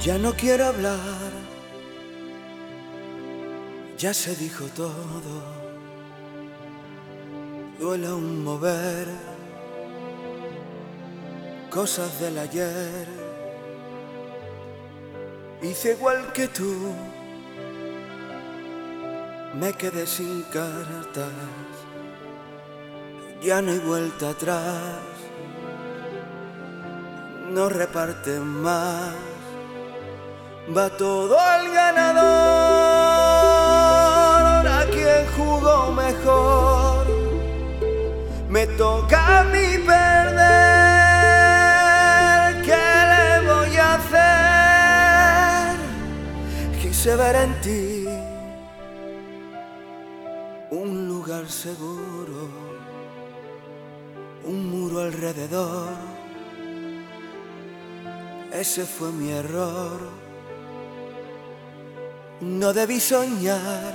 Ya no quiero hablar, ya se dijo todo. Duele un mover. Cosas del ayer. Hice igual que tú, me quedé sin cartas, ya no hay vuelta atrás, no reparten más va todo al ganador, a quien jugó mejor. Me toca a mí perder, ¿qué le voy a hacer? Quise ver en ti un lugar seguro, un muro alrededor. Ese fue mi error no debí soñar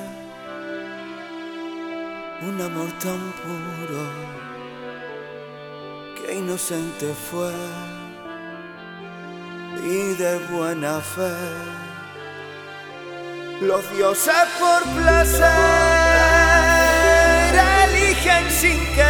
un amor tan puro que inocente fue y de buena fe. Los dioses por placer eligen sin querer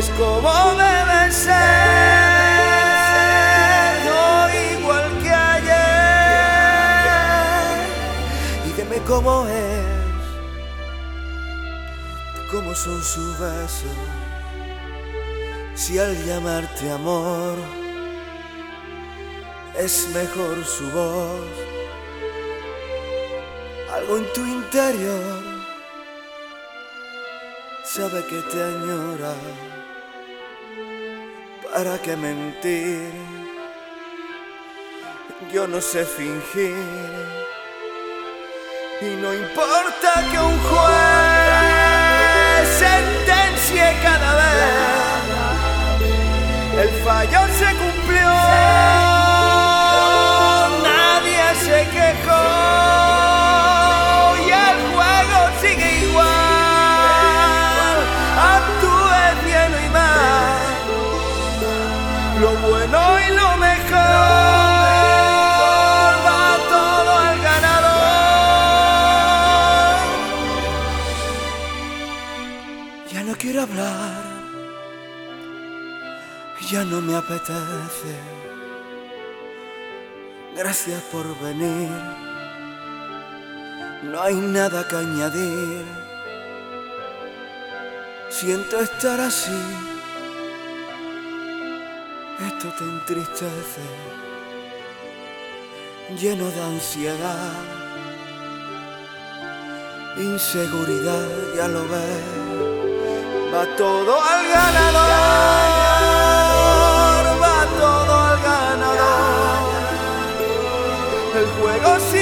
es como debe ser, no igual que ayer. Y dime cómo es, cómo son sus besos, si al llamarte amor es mejor su voz, algo en tu interior sabe que te añora ¿Para qué mentir? Yo no sé fingir. Y no importa que un juez sentencie cada vez. El fallo se cumplió. Quiero hablar, ya no me apetece. Gracias por venir, no hay nada que añadir. Siento estar así. Esto te entristece, lleno de ansiedad, inseguridad, ya lo ves, va todo al ganador, va todo al ganador. El juego sí.